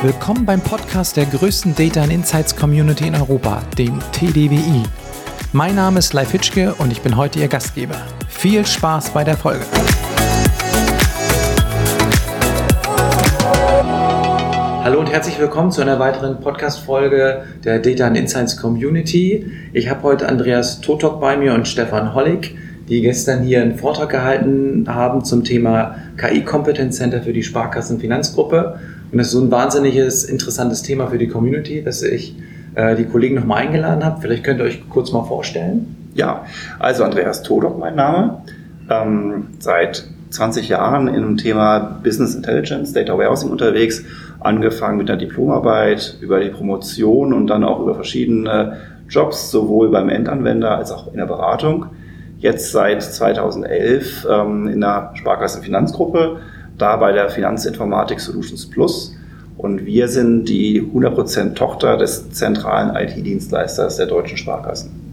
Willkommen beim Podcast der größten Data and Insights Community in Europa, dem TDWI. Mein Name ist Leif Hitschke und ich bin heute Ihr Gastgeber. Viel Spaß bei der Folge. Hallo und herzlich willkommen zu einer weiteren Podcast-Folge der Data and Insights Community. Ich habe heute Andreas Totok bei mir und Stefan Hollig, die gestern hier einen Vortrag gehalten haben zum Thema KI Competence Center für die Sparkassen Finanzgruppe. Und das ist so ein wahnsinniges, interessantes Thema für die Community, dass ich äh, die Kollegen nochmal eingeladen habe. Vielleicht könnt ihr euch kurz mal vorstellen. Ja, also Andreas Todok mein Name. Ähm, seit 20 Jahren dem Thema Business Intelligence, Data Warehousing unterwegs, angefangen mit der Diplomarbeit, über die Promotion und dann auch über verschiedene Jobs, sowohl beim Endanwender als auch in der Beratung. Jetzt seit 2011 ähm, in der Sparkassenfinanzgruppe, da bei der Finanzinformatik Solutions Plus. Und wir sind die 100% Tochter des zentralen IT-Dienstleisters der deutschen Sparkassen.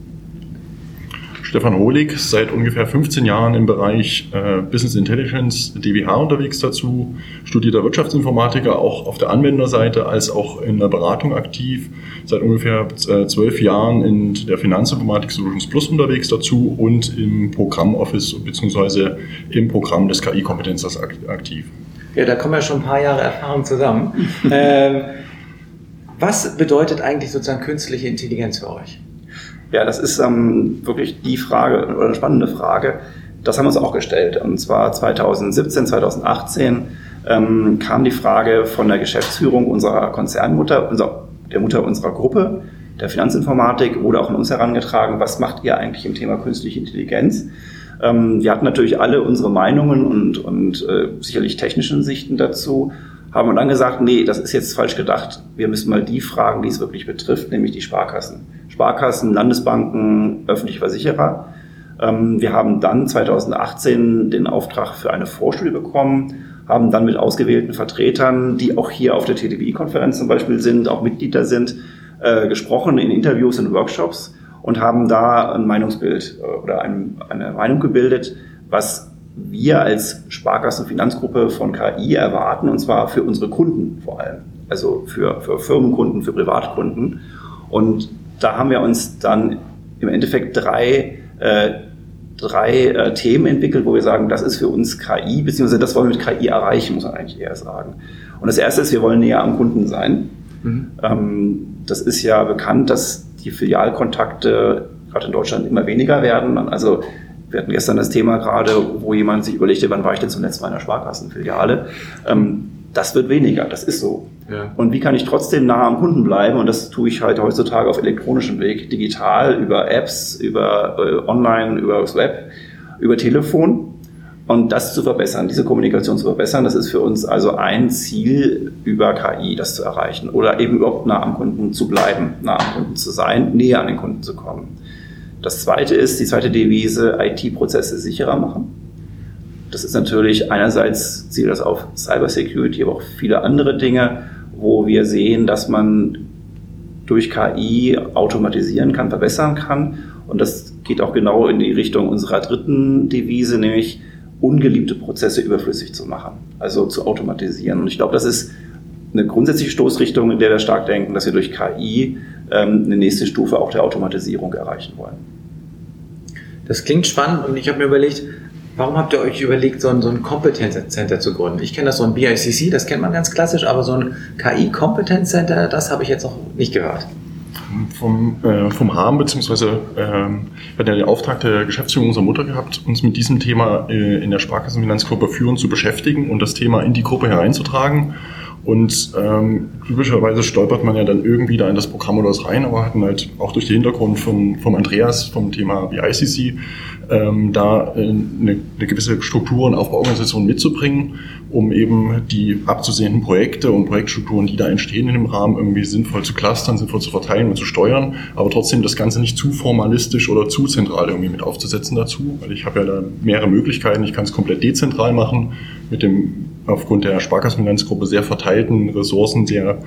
Stefan Hohlig, seit ungefähr 15 Jahren im Bereich äh, Business Intelligence, DWH unterwegs dazu, studierter Wirtschaftsinformatiker, auch auf der Anwenderseite als auch in der Beratung aktiv, seit ungefähr äh, zwölf Jahren in der Finanzinformatik Solutions Plus unterwegs dazu und im Programmoffice bzw. im Programm des KI-Kompetenzers aktiv. Ja, da kommen ja schon ein paar Jahre Erfahrung zusammen. ähm, was bedeutet eigentlich sozusagen künstliche Intelligenz für euch? Ja, das ist ähm, wirklich die Frage oder eine spannende Frage. Das haben wir uns auch gestellt. Und zwar 2017, 2018 ähm, kam die Frage von der Geschäftsführung unserer Konzernmutter, unser, der Mutter unserer Gruppe, der Finanzinformatik, wurde auch an uns herangetragen, was macht ihr eigentlich im Thema künstliche Intelligenz? Ähm, wir hatten natürlich alle unsere Meinungen und, und äh, sicherlich technischen Sichten dazu, haben dann gesagt, nee, das ist jetzt falsch gedacht. Wir müssen mal die fragen, die es wirklich betrifft, nämlich die Sparkassen. Sparkassen, Landesbanken, öffentliche Versicherer. Ähm, wir haben dann 2018 den Auftrag für eine Vorstudie bekommen, haben dann mit ausgewählten Vertretern, die auch hier auf der TTBI-Konferenz zum Beispiel sind, auch Mitglieder sind, äh, gesprochen in Interviews und Workshops und haben da ein Meinungsbild äh, oder eine Meinung gebildet, was wir als Sparkassenfinanzgruppe von KI erwarten, und zwar für unsere Kunden vor allem, also für, für Firmenkunden, für Privatkunden. Und da haben wir uns dann im Endeffekt drei, äh, drei äh, Themen entwickelt, wo wir sagen, das ist für uns KI, beziehungsweise das wollen wir mit KI erreichen, muss man eigentlich eher sagen. Und das erste ist, wir wollen näher am Kunden sein. Mhm. Ähm, das ist ja bekannt, dass die Filialkontakte gerade in Deutschland immer weniger werden. Also wir hatten gestern das Thema gerade, wo jemand sich überlegte, wann war ich denn zum letzten Mal in einer Sparkassenfiliale. Ähm, das wird weniger, das ist so. Und wie kann ich trotzdem nah am Kunden bleiben? Und das tue ich halt heutzutage auf elektronischem Weg, digital, über Apps, über äh, Online, über das Web, über Telefon. Und das zu verbessern, diese Kommunikation zu verbessern, das ist für uns also ein Ziel über KI, das zu erreichen. Oder eben überhaupt nah am Kunden zu bleiben, nah am Kunden zu sein, näher an den Kunden zu kommen. Das zweite ist, die zweite Devise, IT-Prozesse sicherer machen. Das ist natürlich einerseits zielt das auf Cybersecurity, aber auch viele andere Dinge, wo wir sehen, dass man durch KI automatisieren kann, verbessern kann. Und das geht auch genau in die Richtung unserer dritten Devise, nämlich ungeliebte Prozesse überflüssig zu machen, also zu automatisieren. Und ich glaube, das ist eine grundsätzliche Stoßrichtung, in der wir stark denken, dass wir durch KI ähm, eine nächste Stufe auch der Automatisierung erreichen wollen. Das klingt spannend und ich habe mir überlegt, Warum habt ihr euch überlegt, so ein, so ein Competence Center zu gründen? Ich kenne das so ein BICC, das kennt man ganz klassisch, aber so ein KI Competence Center, das habe ich jetzt noch nicht gehört. Vom, äh, vom Rahmen, beziehungsweise ähm, wir hatten ja den Auftrag der Geschäftsführung unserer Mutter gehabt, uns mit diesem Thema äh, in der Sparkassenfinanzgruppe führend zu beschäftigen und das Thema in die Gruppe hereinzutragen. Und ähm, typischerweise stolpert man ja dann irgendwie da in das Programm oder was rein, aber hatten halt auch durch den Hintergrund vom, vom Andreas vom Thema BICC ähm, da äh, eine, eine gewisse Struktur und Aufbauorganisation mitzubringen, um eben die abzusehenden Projekte und Projektstrukturen, die da entstehen in dem Rahmen, irgendwie sinnvoll zu clustern, sinnvoll zu verteilen und zu steuern, aber trotzdem das Ganze nicht zu formalistisch oder zu zentral irgendwie mit aufzusetzen dazu, weil ich habe ja da mehrere Möglichkeiten. Ich kann es komplett dezentral machen, mit dem aufgrund der Sparkassenfinanzgruppe sehr verteilten Ressourcen, sehr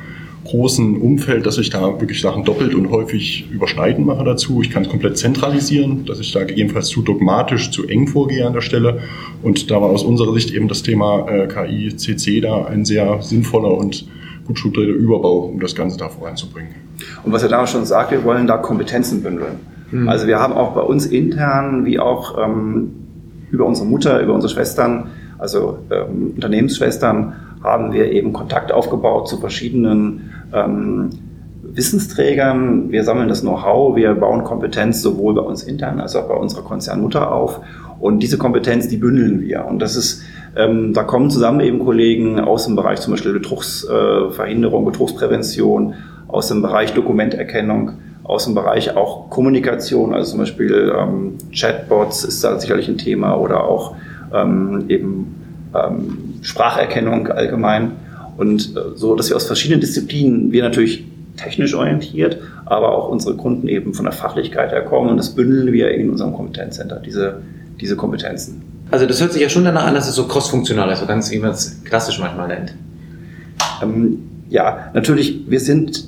großen Umfeld, dass ich da wirklich Sachen doppelt und häufig überschneiden mache dazu. Ich kann es komplett zentralisieren, dass ich da gegebenenfalls zu dogmatisch, zu eng vorgehe an der Stelle. Und da war aus unserer Sicht eben das Thema äh, KI, CC da ein sehr sinnvoller und gut strukturierter Überbau, um das Ganze da voranzubringen. Und was er damals schon sagt, wir wollen da Kompetenzen bündeln. Mhm. Also wir haben auch bei uns intern, wie auch ähm, über unsere Mutter, über unsere Schwestern, also ähm, Unternehmensschwestern, haben wir eben Kontakt aufgebaut zu verschiedenen ähm, Wissensträgern. Wir sammeln das Know-how, wir bauen Kompetenz sowohl bei uns intern als auch bei unserer Konzernmutter auf. Und diese Kompetenz, die bündeln wir. Und das ist, ähm, da kommen zusammen eben Kollegen aus dem Bereich zum Beispiel Betrugsverhinderung, äh, Betrugsprävention, aus dem Bereich Dokumenterkennung, aus dem Bereich auch Kommunikation, also zum Beispiel ähm, Chatbots ist da sicherlich ein Thema oder auch ähm, eben ähm, Spracherkennung allgemein. Und äh, so, dass wir aus verschiedenen Disziplinen, wir natürlich technisch orientiert, aber auch unsere Kunden eben von der Fachlichkeit her kommen und das bündeln wir in unserem Kompetenzcenter, diese, diese Kompetenzen. Also das hört sich ja schon danach an, dass es so crossfunktional ist, so ganz wie man es klassisch manchmal nennt. Ähm, ja, natürlich, wir sind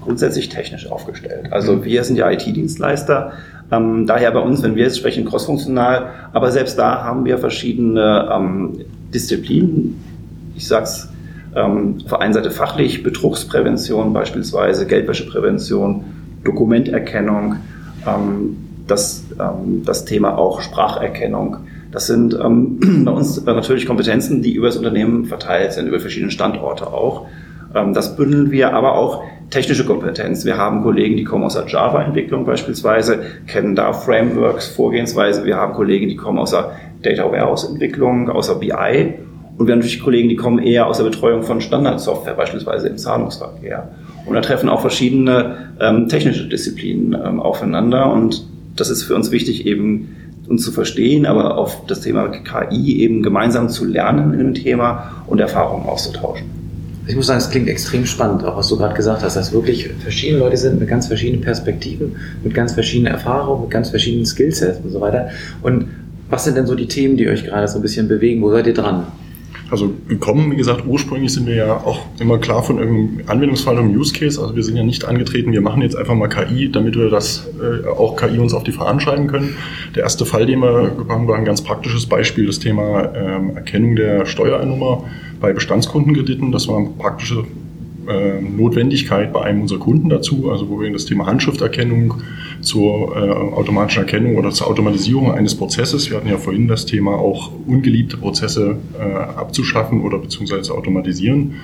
grundsätzlich technisch aufgestellt. Also mhm. wir sind ja IT-Dienstleister, ähm, daher bei uns, wenn wir jetzt sprechen, crossfunktional, aber selbst da haben wir verschiedene ähm, Disziplinen. Ich sag's ähm, auf der einen Seite fachlich, Betrugsprävention beispielsweise, Geldwäscheprävention, Dokumenterkennung, ähm, das, ähm, das Thema auch Spracherkennung. Das sind ähm, bei uns natürlich Kompetenzen, die über das Unternehmen verteilt sind, über verschiedene Standorte auch. Das bündeln wir, aber auch technische Kompetenz. Wir haben Kollegen, die kommen aus der Java-Entwicklung beispielsweise, kennen da Frameworks, Vorgehensweise. Wir haben Kollegen, die kommen aus der Data Warehouse-Entwicklung, aus der BI. Und wir haben natürlich Kollegen, die kommen eher aus der Betreuung von Standardsoftware, beispielsweise im Zahlungsverkehr. Und da treffen auch verschiedene ähm, technische Disziplinen ähm, aufeinander. Und das ist für uns wichtig, eben uns zu verstehen, aber auf das Thema KI eben gemeinsam zu lernen in dem Thema und Erfahrungen auszutauschen ich muss sagen, es klingt extrem spannend, auch was du gerade gesagt hast, dass wirklich verschiedene Leute sind mit ganz verschiedenen Perspektiven, mit ganz verschiedenen Erfahrungen, mit ganz verschiedenen Skillsets und so weiter. Und was sind denn so die Themen, die euch gerade so ein bisschen bewegen? Wo seid ihr dran? Also gekommen, wie gesagt, ursprünglich sind wir ja auch immer klar von irgendeinem Anwendungsfall und Use Case. Also wir sind ja nicht angetreten, wir machen jetzt einfach mal KI, damit wir das äh, auch KI uns auf die Fahnen schreiben können. Der erste Fall, den wir gekommen war ein ganz praktisches Beispiel, das Thema ähm, Erkennung der Steuernummer bei Bestandskundengrediten. Das war eine praktische äh, Notwendigkeit bei einem unserer Kunden dazu, also wo wir das Thema Handschrifterkennung zur äh, automatischen Erkennung oder zur Automatisierung eines Prozesses, wir hatten ja vorhin das Thema auch ungeliebte Prozesse äh, abzuschaffen oder beziehungsweise automatisieren,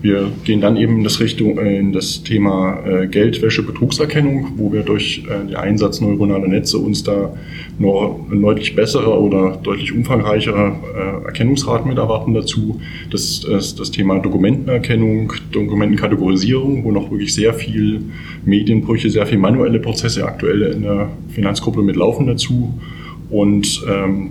wir gehen dann eben in das, Richtung, äh, in das Thema äh, Geldwäsche, Betrugserkennung, wo wir durch äh, den Einsatz neuronaler Netze uns da noch deutlich bessere oder deutlich umfangreichere Erkennungsraten mit erwarten dazu. Das ist das Thema Dokumentenerkennung, Dokumentenkategorisierung, wo noch wirklich sehr viel Medienbrüche, sehr viel manuelle Prozesse aktuell in der Finanzgruppe mitlaufen dazu. Und ähm,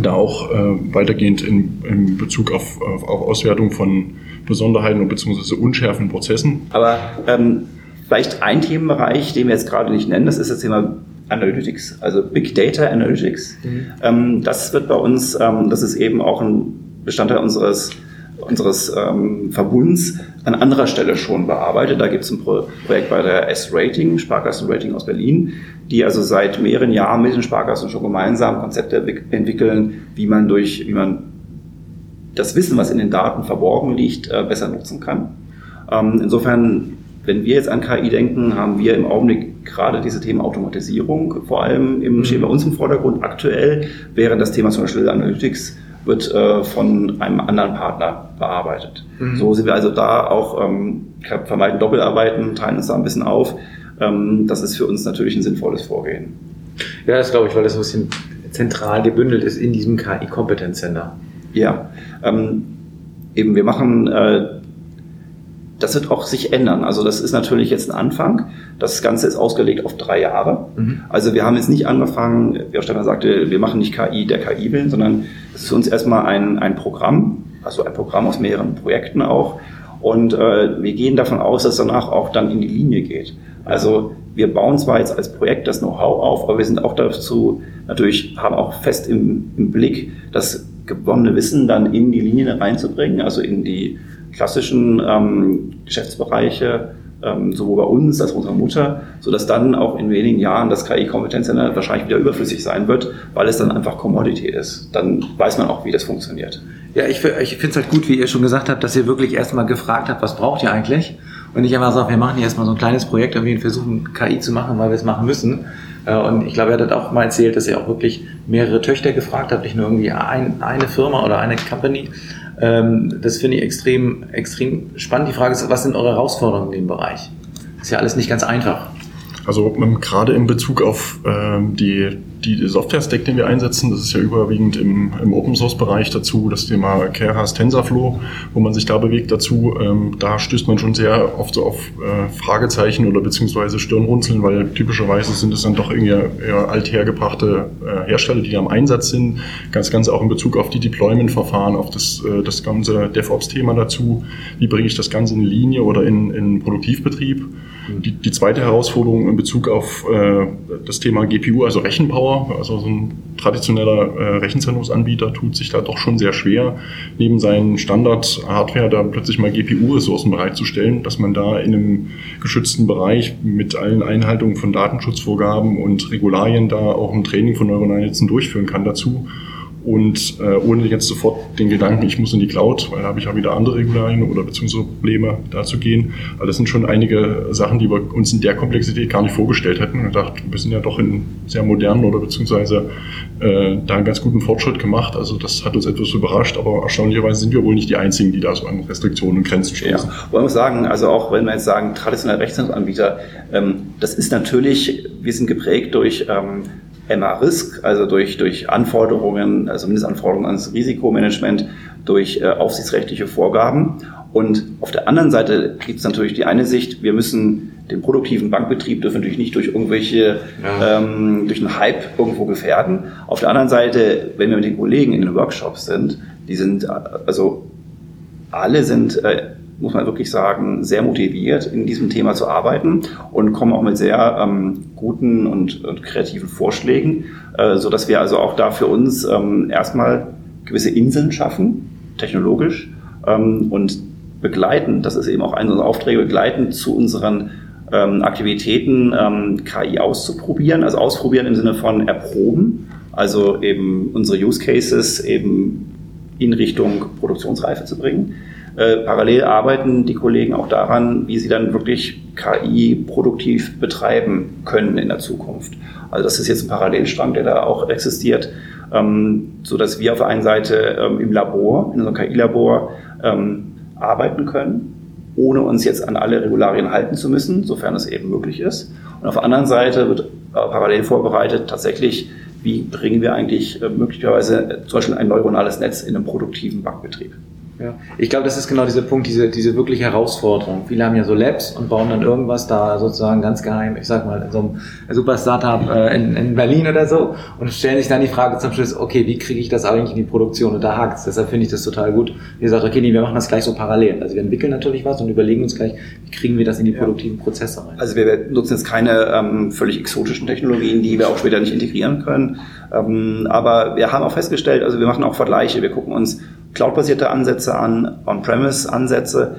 da auch äh, weitergehend in, in Bezug auf, auf, auf Auswertung von Besonderheiten und beziehungsweise unschärfen Prozessen. Aber ähm, vielleicht ein Themenbereich, den wir jetzt gerade nicht nennen, das ist das Thema Analytics, also Big Data Analytics. Mhm. Ähm, das wird bei uns, ähm, das ist eben auch ein Bestandteil unseres unseres ähm, Verbunds an anderer Stelle schon bearbeitet. Da gibt es ein Pro Projekt bei der S-Rating, Sparkassenrating aus Berlin, die also seit mehreren Jahren mit den Sparkassen schon gemeinsam Konzepte entwickeln, wie man durch, wie man das Wissen, was in den Daten verborgen liegt, äh, besser nutzen kann. Ähm, insofern, wenn wir jetzt an KI denken, haben wir im Augenblick gerade diese Themen Automatisierung vor allem im, mhm. stehen bei uns im Vordergrund aktuell, während das Thema zum Beispiel Analytics wird äh, von einem anderen Partner bearbeitet. Mhm. So sind wir also da auch, ähm, vermeiden Doppelarbeiten, teilen uns da ein bisschen auf. Ähm, das ist für uns natürlich ein sinnvolles Vorgehen. Ja, das glaube ich, weil das ein bisschen zentral gebündelt ist in diesem KI-Kompetenzcenter. Ja, ähm, eben wir machen, äh, das wird auch sich ändern. Also das ist natürlich jetzt ein Anfang. Das Ganze ist ausgelegt auf drei Jahre. Mhm. Also wir haben jetzt nicht angefangen, wie auch Stefan sagte, wir machen nicht KI der KI willen, sondern es ist für uns erstmal ein, ein Programm, also ein Programm aus mehreren Projekten auch. Und äh, wir gehen davon aus, dass danach auch dann in die Linie geht. Also wir bauen zwar jetzt als Projekt das Know-how auf, aber wir sind auch dazu natürlich, haben auch fest im, im Blick, das gewonnene Wissen dann in die Linien reinzubringen, also in die klassischen ähm, Geschäftsbereiche ähm, sowohl bei uns als auch unserer Mutter, sodass dann auch in wenigen Jahren das KI-Kompetenzcenter wahrscheinlich wieder überflüssig sein wird, weil es dann einfach Commodity ist. Dann weiß man auch, wie das funktioniert. Ja, ich, ich finde es halt gut, wie ihr schon gesagt habt, dass ihr wirklich erstmal gefragt habt, was braucht ihr eigentlich? Und nicht einfach sagt, wir machen hier erstmal so ein kleines Projekt, irgendwie versuchen KI zu machen, weil wir es machen müssen. Äh, und ich glaube, er hat auch mal erzählt, dass ihr auch wirklich mehrere Töchter gefragt habt, nicht nur irgendwie ein, eine Firma oder eine Company. Ähm, das finde ich extrem, extrem spannend. Die Frage ist, was sind eure Herausforderungen in dem Bereich? Ist ja alles nicht ganz einfach. Also gerade in Bezug auf ähm, die die Software-Stack, den wir einsetzen, das ist ja überwiegend im, im Open-Source-Bereich dazu, das Thema Keras TensorFlow, wo man sich da bewegt dazu. Ähm, da stößt man schon sehr oft so auf äh, Fragezeichen oder beziehungsweise Stirnrunzeln, weil typischerweise sind es dann doch irgendwie eher althergebrachte äh, Hersteller, die da im Einsatz sind. Ganz, ganz auch in Bezug auf die Deployment-Verfahren, auf das, äh, das ganze DevOps-Thema dazu. Wie bringe ich das Ganze in Linie oder in, in Produktivbetrieb? Die, die zweite Herausforderung in Bezug auf äh, das Thema GPU, also Rechenpower, also so ein traditioneller äh, Rechenzentrumsanbieter tut sich da doch schon sehr schwer, neben seinen Standard-Hardware da plötzlich mal GPU-Ressourcen bereitzustellen, dass man da in einem geschützten Bereich mit allen Einhaltungen von Datenschutzvorgaben und Regularien da auch ein Training von neuronalen Netzen durchführen kann. Dazu und äh, ohne jetzt sofort den Gedanken, ich muss in die Cloud, weil da habe ich ja wieder andere Regularien oder beziehungsweise Probleme da zu gehen. Aber das sind schon einige Sachen, die wir uns in der Komplexität gar nicht vorgestellt hätten. Und gedacht, wir sind ja doch in sehr modernen oder beziehungsweise äh, da einen ganz guten Fortschritt gemacht. Also das hat uns etwas überrascht, aber erstaunlicherweise sind wir wohl nicht die Einzigen, die da so an Restriktionen und Grenzen stoßen. Ja, wollen wir sagen, also auch wenn wir jetzt sagen, traditionelle Rechtsanbieter, ähm, das ist natürlich, wir sind geprägt durch ähm, MA-Risk, also durch, durch Anforderungen, also Mindestanforderungen ans Risikomanagement, durch äh, aufsichtsrechtliche Vorgaben. Und auf der anderen Seite gibt es natürlich die eine Sicht, wir müssen den produktiven Bankbetrieb dürfen natürlich nicht durch irgendwelche, ja. ähm, durch einen Hype irgendwo gefährden. Auf der anderen Seite, wenn wir mit den Kollegen in den Workshops sind, die sind, also alle sind äh, muss man wirklich sagen, sehr motiviert, in diesem Thema zu arbeiten und kommen auch mit sehr ähm, guten und, und, kreativen Vorschlägen, äh, so dass wir also auch da für uns ähm, erstmal gewisse Inseln schaffen, technologisch, ähm, und begleiten, das ist eben auch einer unserer Aufträge, begleiten zu unseren ähm, Aktivitäten ähm, KI auszuprobieren, also ausprobieren im Sinne von erproben, also eben unsere Use Cases eben in Richtung Produktionsreife zu bringen. Äh, parallel arbeiten die Kollegen auch daran, wie sie dann wirklich KI produktiv betreiben können in der Zukunft. Also das ist jetzt ein Parallelstrang, der da auch existiert, ähm, so dass wir auf der einen Seite ähm, im Labor, in unserem KI-Labor ähm, arbeiten können, ohne uns jetzt an alle Regularien halten zu müssen, sofern es eben möglich ist. Und auf der anderen Seite wird äh, parallel vorbereitet tatsächlich, wie bringen wir eigentlich äh, möglicherweise zum Beispiel ein neuronales Netz in einen produktiven Bankbetrieb. Ja. Ich glaube, das ist genau dieser Punkt, diese, diese wirkliche Herausforderung. Viele haben ja so Labs und bauen dann irgendwas da sozusagen ganz geheim, ich sag mal, in so einem super Startup äh, in, in Berlin oder so und stellen sich dann die Frage zum Schluss, okay, wie kriege ich das eigentlich in die Produktion? Und da hakt es. Deshalb finde ich das total gut. Wie gesagt, okay, nee, wir machen das gleich so parallel. Also wir entwickeln natürlich was und überlegen uns gleich, wie kriegen wir das in die produktiven Prozesse rein. Also wir nutzen jetzt keine ähm, völlig exotischen Technologien, die wir auch später nicht integrieren können. Ähm, aber wir haben auch festgestellt, also wir machen auch Vergleiche. Wir gucken uns cloudbasierte Ansätze an, On-Premise-Ansätze,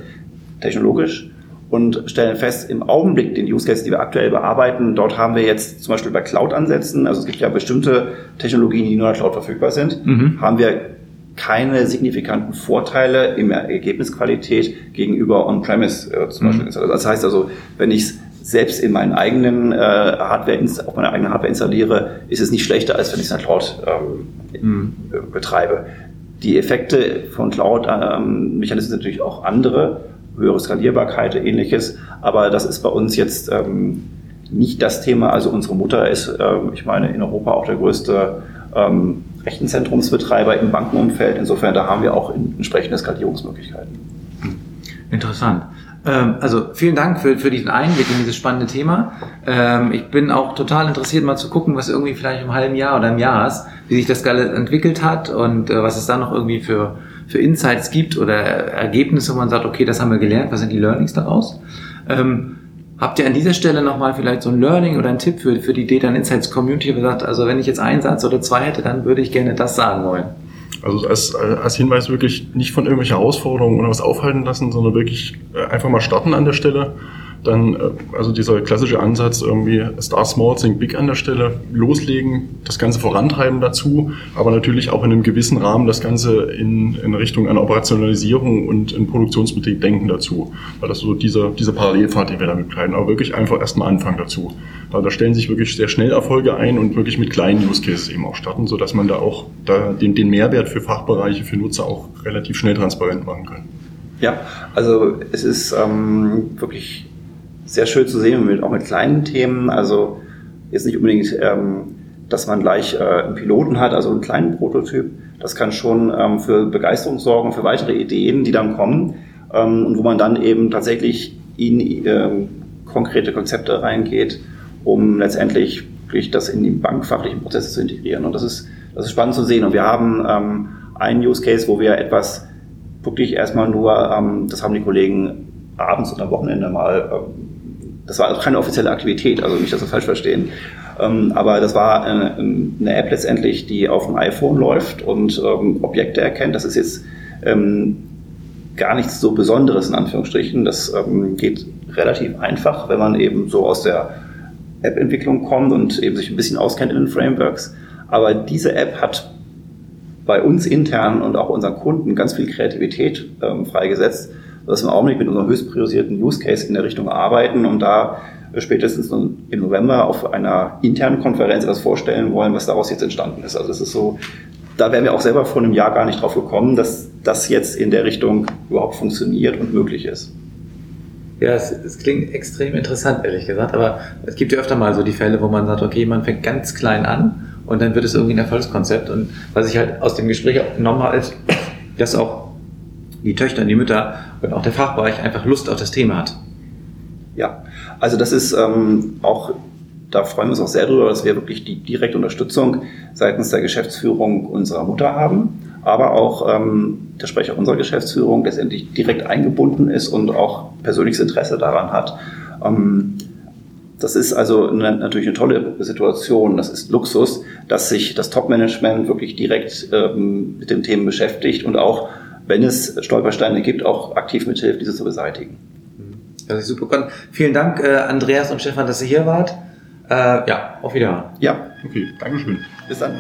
technologisch und stellen fest, im Augenblick, den Use Case, die wir aktuell bearbeiten, dort haben wir jetzt zum Beispiel bei Cloud-Ansätzen, also es gibt ja bestimmte Technologien, die nur in der Cloud verfügbar sind, mhm. haben wir keine signifikanten Vorteile in der Ergebnisqualität gegenüber On-Premise äh, zum mhm. Beispiel. Das heißt also, wenn ich es selbst in meinen eigenen äh, Hardware, auf meiner eigenen Hardware installiere, ist es nicht schlechter, als wenn ich es in der Cloud ähm, mhm. betreibe. Die Effekte von Cloud-Mechanismen sind natürlich auch andere, höhere Skalierbarkeit, ähnliches, aber das ist bei uns jetzt ähm, nicht das Thema. Also unsere Mutter ist, ähm, ich meine, in Europa auch der größte ähm, Rechenzentrumsbetreiber im Bankenumfeld. Insofern, da haben wir auch entsprechende Skalierungsmöglichkeiten. Interessant. Ähm, also vielen Dank für, für diesen Einblick in dieses spannende Thema. Ähm, ich bin auch total interessiert, mal zu gucken, was irgendwie vielleicht im halben Jahr oder im Jahr ist, wie sich das Ganze entwickelt hat und äh, was es da noch irgendwie für, für Insights gibt oder Ergebnisse, wo man sagt, okay, das haben wir gelernt, was sind die Learnings daraus? Ähm, habt ihr an dieser Stelle nochmal vielleicht so ein Learning oder ein Tipp für, für die Data Insights Community, wo ihr sagt, also wenn ich jetzt einen Satz oder zwei hätte, dann würde ich gerne das sagen wollen? Also als, als Hinweis wirklich nicht von irgendwelchen Herausforderungen oder was aufhalten lassen, sondern wirklich äh, einfach mal starten an der Stelle. Dann, äh, also dieser klassische Ansatz irgendwie Start Small, Think Big an der Stelle, loslegen, das Ganze vorantreiben dazu, aber natürlich auch in einem gewissen Rahmen das Ganze in, in Richtung einer Operationalisierung und in Produktionsbetrieb denken dazu. Weil das so dieser, dieser Parallelfahrt, den wir damit begleiten, aber wirklich einfach erstmal anfangen dazu. Also da stellen sich wirklich sehr schnell Erfolge ein und wirklich mit kleinen Use Cases eben auch starten, sodass man da auch da den, den Mehrwert für Fachbereiche, für Nutzer auch relativ schnell transparent machen kann. Ja, also es ist ähm, wirklich sehr schön zu sehen, mit, auch mit kleinen Themen. Also jetzt nicht unbedingt, ähm, dass man gleich äh, einen Piloten hat, also einen kleinen Prototyp. Das kann schon ähm, für Begeisterung sorgen, für weitere Ideen, die dann kommen ähm, und wo man dann eben tatsächlich in ähm, konkrete Konzepte reingeht, um letztendlich das in die bankfachlichen Prozesse zu integrieren. Und das ist, das ist spannend zu sehen. Und wir haben ähm, einen Use Case, wo wir etwas wirklich erstmal nur, ähm, das haben die Kollegen abends und am Wochenende mal ähm, das war keine offizielle Aktivität, also nicht, dass wir falsch verstehen. Ähm, aber das war eine, eine, App letztendlich, die auf dem iPhone läuft und ähm, Objekte erkennt. Das ist jetzt ähm, gar nichts so Besonderes in Anführungsstrichen. Das ähm, geht relativ einfach, wenn man eben so aus der App-Entwicklung kommt und eben sich ein bisschen auskennt in den Frameworks. Aber diese App hat bei uns intern und auch unseren Kunden ganz viel Kreativität ähm, freigesetzt dass wir im Augenblick mit unserem höchst priorisierten Use Case in der Richtung arbeiten und da spätestens im November auf einer internen Konferenz etwas vorstellen wollen, was daraus jetzt entstanden ist. Also es ist so, da wären wir auch selber vor einem Jahr gar nicht drauf gekommen, dass das jetzt in der Richtung überhaupt funktioniert und möglich ist. Ja, es, es, klingt extrem interessant, ehrlich gesagt, aber es gibt ja öfter mal so die Fälle, wo man sagt, okay, man fängt ganz klein an und dann wird es irgendwie ein Erfolgskonzept. Und was ich halt aus dem Gespräch auch genommen habe, ist, dass auch die Töchter die Mütter und auch der Fachbereich einfach Lust auf das Thema hat. Ja, also das ist ähm, auch, da freuen wir uns auch sehr drüber, dass wir wirklich die direkte Unterstützung seitens der Geschäftsführung unserer Mutter haben, aber auch ähm, der Sprecher unserer Geschäftsführung letztendlich direkt eingebunden ist und auch persönliches Interesse daran hat. Ähm, das ist also eine, natürlich eine tolle Situation, das ist Luxus, dass sich das Top-Management wirklich direkt ähm, mit den Themen beschäftigt und auch wenn es Stolpersteine gibt, auch aktiv mithilft, diese zu beseitigen. Das ist super. Vielen Dank, äh, Andreas und Stefan, dass ihr hier wart. Äh, ja, auf Wiedersehen. Ja, okay, Dankeschön. Bis dann.